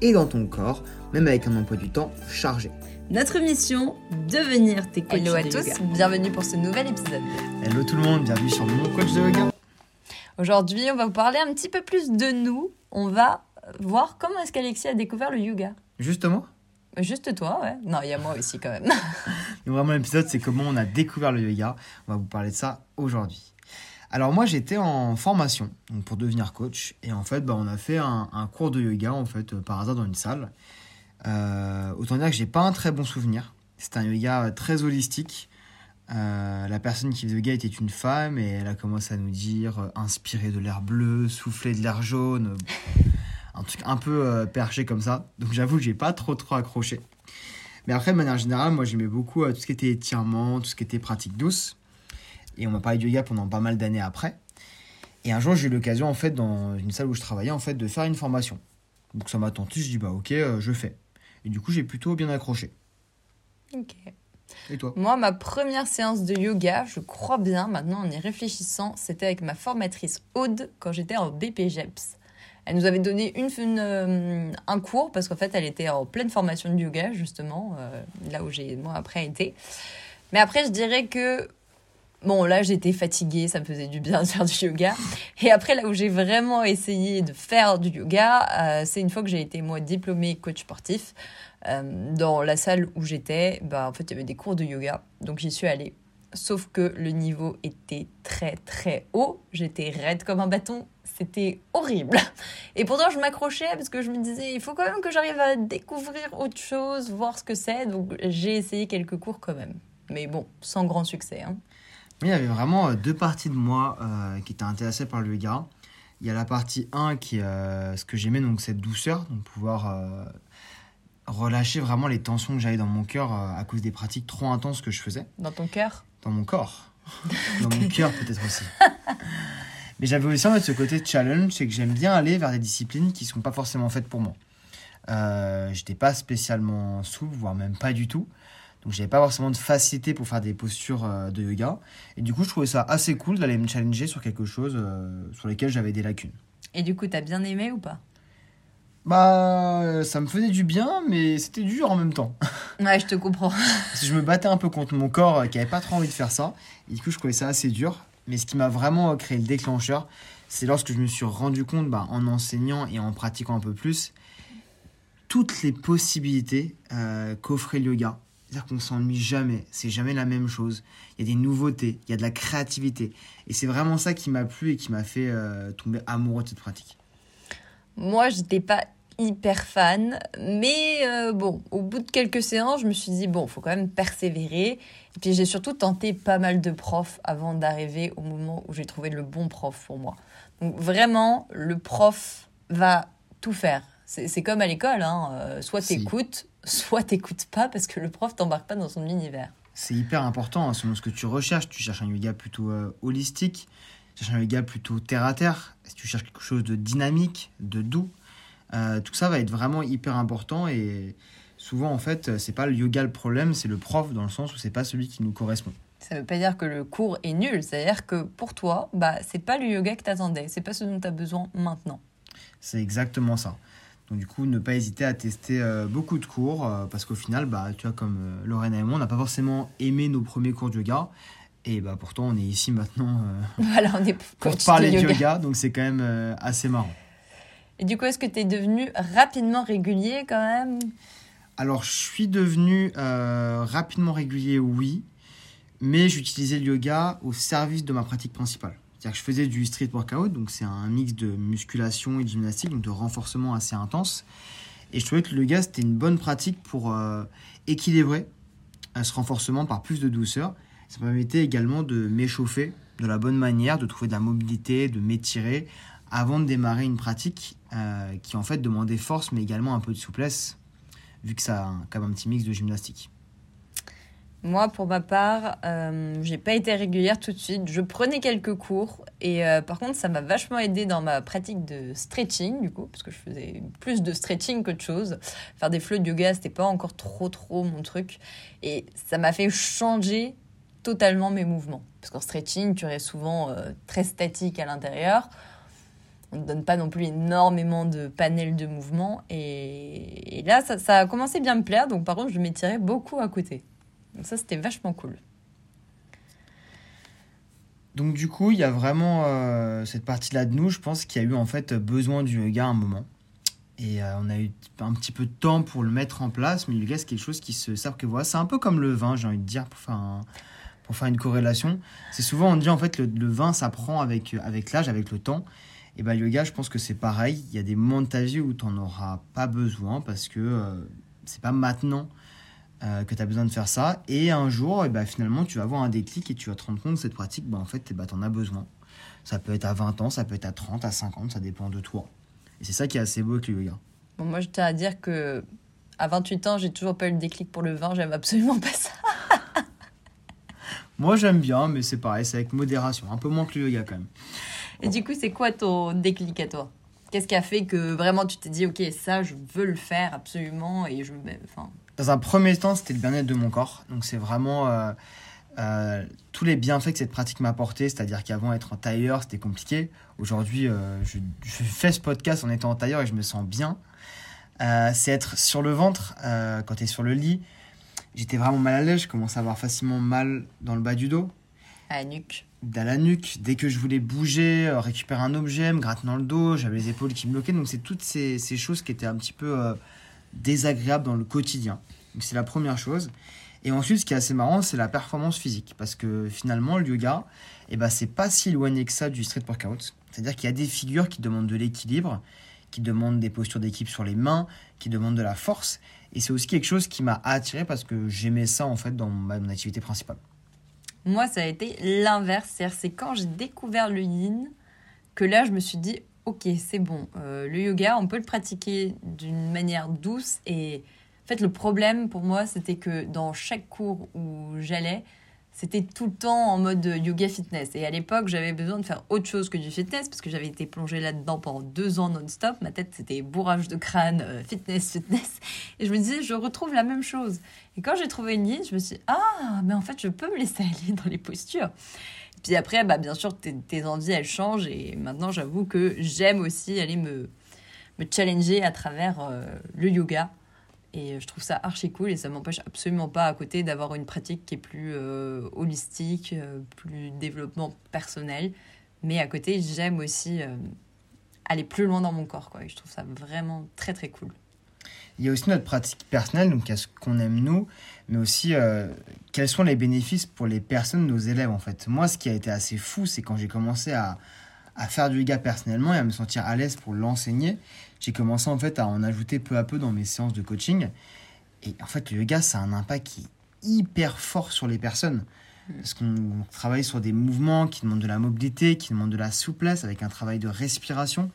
et dans ton corps, même avec un emploi du temps chargé. Notre mission, devenir tes coachs Hello à de tous, yoga. bienvenue pour ce nouvel épisode. Hello tout le monde, bienvenue sur mon coach de yoga. Aujourd'hui, on va vous parler un petit peu plus de nous. On va voir comment est-ce qu'Alexis a découvert le yoga. Justement, Juste toi, ouais. Non, il y a moi aussi quand même. donc vraiment l'épisode c'est comment on a découvert le yoga. On va vous parler de ça aujourd'hui. Alors moi j'étais en formation pour devenir coach et en fait bah, on a fait un, cours de yoga en fait euh, par hasard dans une salle. Euh, autant dire que j'ai pas un très bon souvenir. C'était un yoga très holistique. Euh, la personne qui faisait le yoga était une femme et elle a commencé à nous dire euh, inspirer de l'air bleu, souffler de l'air jaune, euh, un truc un peu euh, perché comme ça. Donc j'avoue que j'ai pas trop trop accroché. Mais après de manière générale, moi j'aimais beaucoup euh, tout ce qui était étirement, tout ce qui était pratique douce. Et on m'a parlé de yoga pendant pas mal d'années après. Et un jour j'ai eu l'occasion en fait dans une salle où je travaillais en fait de faire une formation. Donc ça m'a tenté, je dis bah ok euh, je fais. Et du coup j'ai plutôt bien accroché. ok. Et toi? Moi, ma première séance de yoga, je crois bien, maintenant en y réfléchissant, c'était avec ma formatrice Aude quand j'étais en BPGEPS. Elle nous avait donné une, une, euh, un cours parce qu'en fait, elle était en pleine formation de yoga, justement, euh, là où j'ai moi après été. Mais après, je dirais que Bon, là, j'étais fatiguée, ça me faisait du bien de faire du yoga. Et après, là où j'ai vraiment essayé de faire du yoga, euh, c'est une fois que j'ai été, moi, diplômée coach sportif. Euh, dans la salle où j'étais, bah, en fait, il y avait des cours de yoga. Donc, j'y suis allée. Sauf que le niveau était très, très haut. J'étais raide comme un bâton. C'était horrible. Et pourtant, je m'accrochais parce que je me disais, il faut quand même que j'arrive à découvrir autre chose, voir ce que c'est. Donc, j'ai essayé quelques cours quand même. Mais bon, sans grand succès. Hein. Il y avait vraiment euh, deux parties de moi euh, qui étaient intéressées par le yoga. Il y a la partie 1 qui est euh, ce que j'aimais, donc cette douceur, donc pouvoir euh, relâcher vraiment les tensions que j'avais dans mon cœur à cause des pratiques trop intenses que je faisais. Dans ton cœur? Dans mon corps. dans mon cœur peut-être aussi. Mais j'avais aussi en fait ce côté challenge, c'est que j'aime bien aller vers des disciplines qui ne sont pas forcément faites pour moi. Euh, J'étais pas spécialement souple, voire même pas du tout. Donc j'avais pas forcément de facilité pour faire des postures euh, de yoga. Et du coup, je trouvais ça assez cool d'aller me challenger sur quelque chose euh, sur lequel j'avais des lacunes. Et du coup, t'as bien aimé ou pas? Bah, ça me faisait du bien, mais c'était dur en même temps. Ouais, je te comprends. Parce que je me battais un peu contre mon corps euh, qui avait pas trop envie de faire ça. Et du coup, je trouvais ça assez dur. Mais ce qui m'a vraiment créé le déclencheur, c'est lorsque je me suis rendu compte, bah, en enseignant et en pratiquant un peu plus, toutes les possibilités qu'offrait le yoga. C'est-à-dire qu'on s'ennuie jamais, c'est jamais la même chose. Il y a des nouveautés, il y a de la créativité. Et c'est vraiment ça qui m'a plu et qui m'a fait euh, tomber amoureux de cette pratique. Moi, j'étais pas hyper fan, mais euh, bon, au bout de quelques séances, je me suis dit, bon, faut quand même persévérer. Et puis j'ai surtout tenté pas mal de profs avant d'arriver au moment où j'ai trouvé le bon prof pour moi. Donc vraiment, le prof va tout faire. C'est comme à l'école, hein. euh, soit t'écoutes, soit t'écoutes pas parce que le prof t'embarque pas dans son univers. C'est hyper important hein, selon ce que tu recherches. Tu cherches un yoga plutôt euh, holistique, tu cherches un yoga plutôt terre à terre, si tu cherches quelque chose de dynamique, de doux, euh, tout ça va être vraiment hyper important et souvent en fait c'est pas le yoga le problème, c'est le prof dans le sens où c'est pas celui qui nous correspond. Ça veut pas dire que le cours est nul, c'est-à-dire que pour toi, bah c'est pas le yoga que t'attendais, c'est pas ce dont t'as besoin maintenant. C'est exactement ça. Donc du coup, ne pas hésiter à tester euh, beaucoup de cours euh, parce qu'au final, bah, tu vois, comme euh, Lorraine et moi, on n'a pas forcément aimé nos premiers cours de yoga. Et bah, pourtant, on est ici maintenant euh, Voilà, on est pour parler de yoga. yoga, donc c'est quand même assez marrant. Et du coup, est-ce que tu es devenu rapidement régulier quand même? Alors, je suis devenu rapidement régulier, oui, mais j'utilisais le yoga au service de ma pratique principale. C'est-à-dire que je faisais du street workout, donc c'est un mix de musculation et de gymnastique, donc de renforcement assez intense. Et je trouvais que le yoga, c'était une bonne pratique pour euh, équilibrer euh, ce renforcement par plus de douceur. Ça me permettait également de m'échauffer de la bonne manière, de trouver de la mobilité, de m'étirer avant de démarrer une pratique euh, qui en fait demandait force mais également un peu de souplesse vu que ça a quand même un petit mix de gymnastique Moi, pour ma part, euh, j'ai pas été régulière tout de suite. Je prenais quelques cours et euh, par contre, ça m'a vachement aidé dans ma pratique de stretching, du coup, parce que je faisais plus de stretching qu'autre chose. Faire des flots de yoga, c'était pas encore trop, trop mon truc. Et ça m'a fait changer totalement mes mouvements. Parce qu'en stretching, tu restes souvent euh, très statique à l'intérieur. On ne donne pas non plus énormément de panels de mouvements. Et, là, ça, ça a commencé bien me plaire. Donc, par contre, je m'étirais beaucoup à côté. Donc, ça, c'était vachement cool. Donc du coup, il y a vraiment euh, cette partie-là de nous, je pense, qui a eu en fait besoin du yoga à un moment. Et euh, on a eu un petit peu de temps pour le mettre en place, mais le yoga, c'est quelque chose qui se sert que voilà. C'est un peu comme le vin, j'ai envie de dire, pour faire, pour faire une corrélation. C'est souvent, on dit en fait, le, le vin s'apprend avec, avec l'âge, avec le temps. Et ben le yoga, je pense que c'est pareil. Il y a des moments de ta vie où tu n'en auras pas besoin parce que euh, c'est pas maintenant euh, que tu as besoin de faire ça. Et un jour, eh ben, finalement, tu vas avoir un déclic et tu vas te rendre compte que cette pratique, ben, en fait, ben, tu en as besoin. Ça peut être à 20 ans, ça peut être à 30, à 50, ça dépend de toi. Et c'est ça qui est assez beau avec le yoga. Bon, moi, je tiens à dire que à 28 ans, j'ai toujours pas eu le déclic pour le vin. J'aime absolument pas ça. Moi, j'aime bien, mais c'est pareil, c'est avec modération. Un peu moins que le yoga quand même. Et du coup, c'est quoi ton déclic à toi? Qu'est-ce qui a fait que vraiment tu t'es dit, ok, ça, je veux le faire absolument et je. Enfin, Dans un premier temps, c'était le bien-être de mon corps. Donc, c'est vraiment euh, euh, tous les bienfaits que cette pratique m'a apporté. C'est-à-dire qu'avant, être en tailleur, c'était compliqué. Aujourd'hui, euh, je, je fais ce podcast en étant en tailleur et je me sens bien. C'est être sur le ventre quand tu es sur le lit. J'étais vraiment mal à l'aise. Je commençais à avoir facilement mal dans le bas du dos. à la nuque. dans la nuque. Dès que je voulais bouger, récupérer un objet, me gratter dans le dos, j'avais les épaules qui me bloquaient. Donc c'est toutes ces, ces choses qui étaient un petit peu désagréables dans le quotidien. C'est la première chose. Et ensuite, ce qui est assez marrant, c'est la performance physique. Parce que finalement, le yoga, eh ben, c'est pas si éloigné que ça du street workout. C'est-à-dire qu'il y a des figures qui demandent de l'équilibre, qui demandent des postures d'équipe sur les mains, qui demandent de la force. Et c'est aussi quelque chose qui m'a attiré parce que j'aimais ça en fait dans ma, mon activité principale. Moi, ça a été l'inverse. C'est-à-dire, c'est quand j'ai découvert le yin que là, je me suis dit, ok, c'est bon. Euh, le yoga, on peut le pratiquer d'une manière douce. Et en fait, le problème pour moi, c'était que dans chaque cours où j'allais, c'était tout le temps en mode yoga fitness. Et à l'époque, j'avais besoin de faire autre chose que du fitness parce que j'avais été plongée là-dedans pendant deux ans non-stop. Ma tête, c'était bourrage de crâne, euh, fitness, fitness. Et je me disais, je retrouve la même chose. Et quand j'ai trouvé une ligne, je me suis dit, ah, mais en fait, je peux me laisser aller dans les postures. Puis après, bah, bien sûr, tes, tes envies, elles changent. Et maintenant, j'avoue que j'aime aussi aller me, me challenger à travers euh, le yoga. Et je trouve ça archi cool et ça m'empêche absolument pas à côté d'avoir une pratique qui est plus euh, holistique, euh, plus développement personnel. Mais à côté, j'aime aussi euh, aller plus loin dans mon corps. Quoi. Et je trouve ça vraiment très très cool. Il y a aussi notre pratique personnelle, donc a ce qu'on aime nous, mais aussi euh, quels sont les bénéfices pour les personnes, nos élèves en fait. Moi, ce qui a été assez fou, c'est quand j'ai commencé à, à faire du yoga personnellement et à me sentir à l'aise pour l'enseigner, j'ai commencé en fait à en ajouter peu à peu dans mes séances de coaching. Et en fait, le yoga, ça a un impact qui est hyper fort sur les personnes. Parce qu'on travaille sur des mouvements qui demandent de la mobilité, qui demandent de la souplesse, avec un travail de respiration.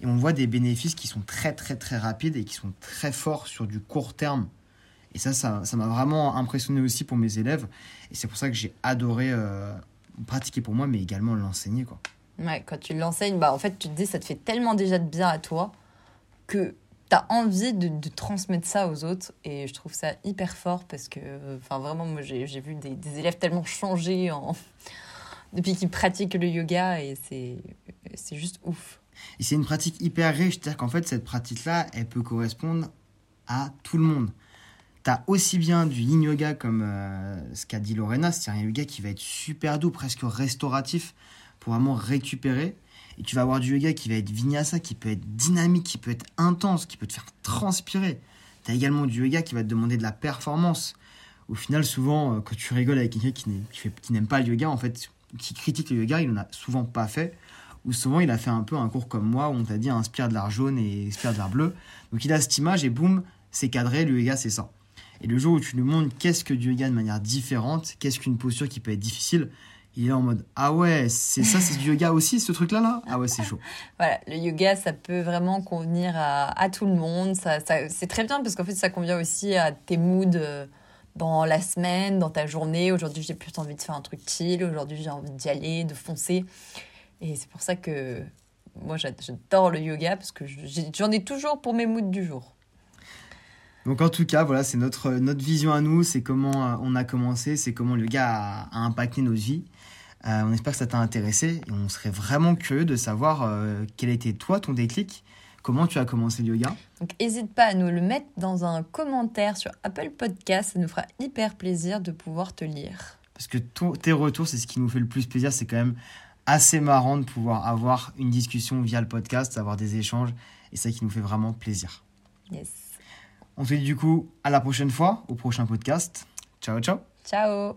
Et on voit des bénéfices qui sont très très très rapides et qui sont très forts sur du court terme. Et ça, ça m'a vraiment impressionné aussi pour mes élèves. Et c'est pour ça que j'ai adoré euh, pratiquer pour moi, mais également l'enseigner. Ouais, quand tu l'enseignes, bah, en fait, tu te dis ça te fait tellement déjà de bien à toi que tu as envie de, transmettre ça aux autres. Et je trouve ça hyper fort parce que, enfin, vraiment, moi, j'ai vu des, élèves tellement changer depuis qu'ils pratiquent le yoga et c'est juste ouf. Et c'est une pratique hyper riche, c'est-à-dire qu'en fait, cette pratique-là, elle peut correspondre à tout le monde. Tu as aussi bien du yin yoga comme euh, ce qu'a dit Lorena, c'est un yoga qui va être super doux, presque restauratif, pour vraiment récupérer. Et tu vas avoir du yoga qui va être vinyasa, qui peut être dynamique, qui peut être intense, qui peut te faire transpirer. Tu as également du yoga qui va te demander de la performance. Au final, souvent, euh, quand tu rigoles avec quelqu'un qui n'aime pas le yoga, en fait, qui critique le yoga, il n'en a souvent pas fait où souvent il a fait un peu un cours comme moi où on t'a dit inspire de l'air jaune et expire de l'air bleu. Donc il a cette image et boum, c'est cadré, le yoga c'est ça. Et le jour où tu nous montres qu'est-ce que du yoga de manière différente, qu'est-ce qu'une posture qui peut être difficile, il est en mode Ah ouais, c'est ça, c'est du yoga aussi, ce truc-là là? Ah ouais, c'est chaud. Voilà, le yoga, ça peut vraiment convenir à, à tout le monde. Ça, ça- c'est très bien parce qu'en fait, ça convient aussi à tes moods euh, dans la semaine, dans ta journée. Aujourd'hui, j'ai plus envie de faire un truc chill. Aujourd'hui, j'ai envie d'y aller, de foncer. Et c'est pour ça que moi, j'a- j'adore le yoga parce que j'en ai toujours pour mes moods du jour. Donc en tout cas, voilà, c'est notre, notre vision à nous, c'est comment euh, on a commencé, c'est comment le yoga a, a impacté notre vie. Euh, on espère que ça t'a intéressé et on serait vraiment curieux de savoir euh, quel était toi ton déclic, comment tu as commencé le yoga? Donc, n'hésite pas à nous le mettre dans un commentaire sur Apple Podcast. Ça nous fera hyper plaisir de pouvoir te lire. Parce que ton- tes retours, c'est ce qui nous fait le plus plaisir. C'est quand même assez marrant de pouvoir avoir une discussion via le podcast, avoir des échanges. Et ça qui nous fait vraiment plaisir. Yes. On se dit du coup à la prochaine fois, au prochain podcast. Ciao, ciao Ciao